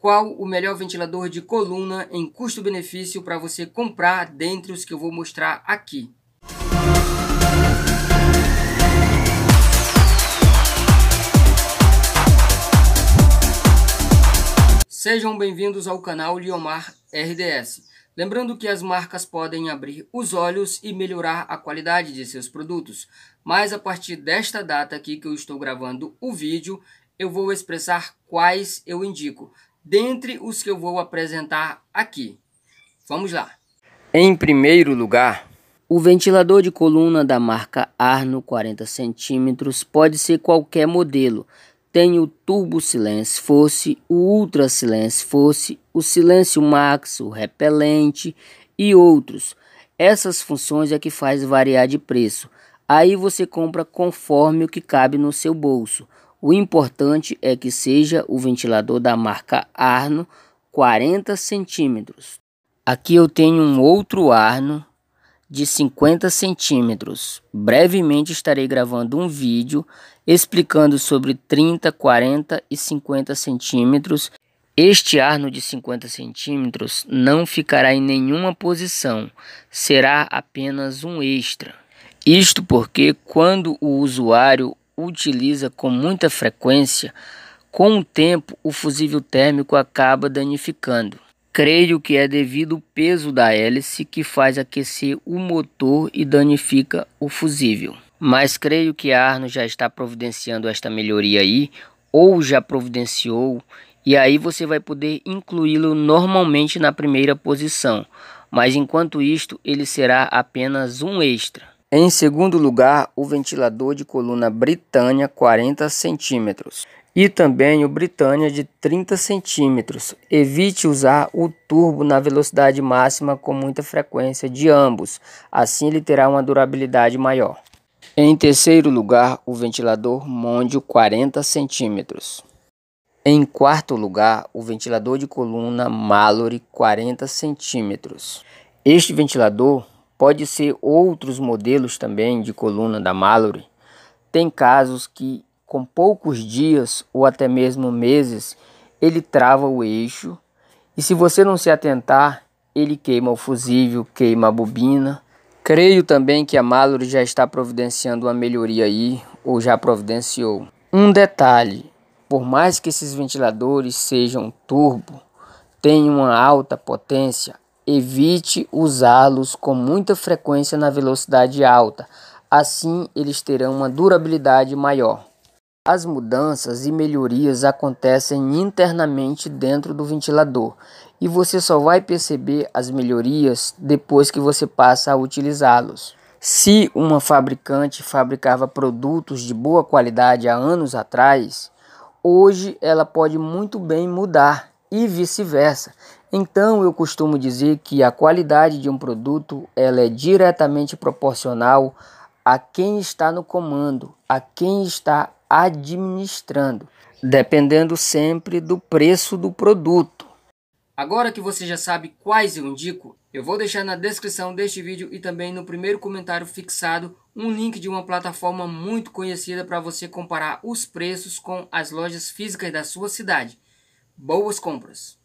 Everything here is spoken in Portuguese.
qual o melhor ventilador de coluna em custo-benefício para você comprar dentre os que eu vou mostrar aqui. Sejam bem-vindos ao canal Liomar RDS. Lembrando que as marcas podem abrir os olhos e melhorar a qualidade de seus produtos, mas a partir desta data aqui que eu estou gravando o vídeo, eu vou expressar quais eu indico, dentre os que eu vou apresentar aqui. Vamos lá! Em primeiro lugar, o ventilador de coluna da marca Arno 40 cm pode ser qualquer modelo, tem o Turbo Silence Force, o Ultra Silence Force, o Silêncio Max, o Repelente e outros. Essas funções é que faz variar de preço. Aí você compra conforme o que cabe no seu bolso. O importante é que seja o ventilador da marca Arno 40 centímetros. Aqui eu tenho um outro Arno de 50 centímetros. Brevemente estarei gravando um vídeo explicando sobre 30, 40 e 50 centímetros. Este arno de 50 centímetros não ficará em nenhuma posição, será apenas um extra. Isto porque quando o usuário utiliza com muita frequência, com o tempo o fusível térmico acaba danificando. Creio que é devido ao peso da hélice que faz aquecer o motor e danifica o fusível. Mas creio que a Arno já está providenciando esta melhoria aí, ou já providenciou, e aí você vai poder incluí-lo normalmente na primeira posição. Mas enquanto isto, ele será apenas um extra. Em segundo lugar, o ventilador de coluna Britânia 40 centímetros e também o Britânia de 30 centímetros. Evite usar o turbo na velocidade máxima com muita frequência de ambos, assim ele terá uma durabilidade maior. Em terceiro lugar, o ventilador Mondio 40 centímetros. Em quarto lugar, o ventilador de coluna Mallory 40 centímetros. Este ventilador pode ser outros modelos também de coluna da Mallory. Tem casos que com poucos dias ou até mesmo meses, ele trava o eixo e se você não se atentar, ele queima o fusível, queima a bobina. Creio também que a Mallory já está providenciando uma melhoria aí, ou já providenciou. Um detalhe, por mais que esses ventiladores sejam turbo, tenham uma alta potência, evite usá-los com muita frequência na velocidade alta, assim eles terão uma durabilidade maior. As mudanças e melhorias acontecem internamente dentro do ventilador e você só vai perceber as melhorias depois que você passa a utilizá-los. Se uma fabricante fabricava produtos de boa qualidade há anos atrás, hoje ela pode muito bem mudar e vice-versa. Então eu costumo dizer que a qualidade de um produto ela é diretamente proporcional a quem está no comando, a quem está administrando, dependendo sempre do preço do produto. Agora que você já sabe quais eu indico, eu vou deixar na descrição deste vídeo e também no primeiro comentário fixado um link de uma plataforma muito conhecida para você comparar os preços com as lojas físicas da sua cidade. Boas compras!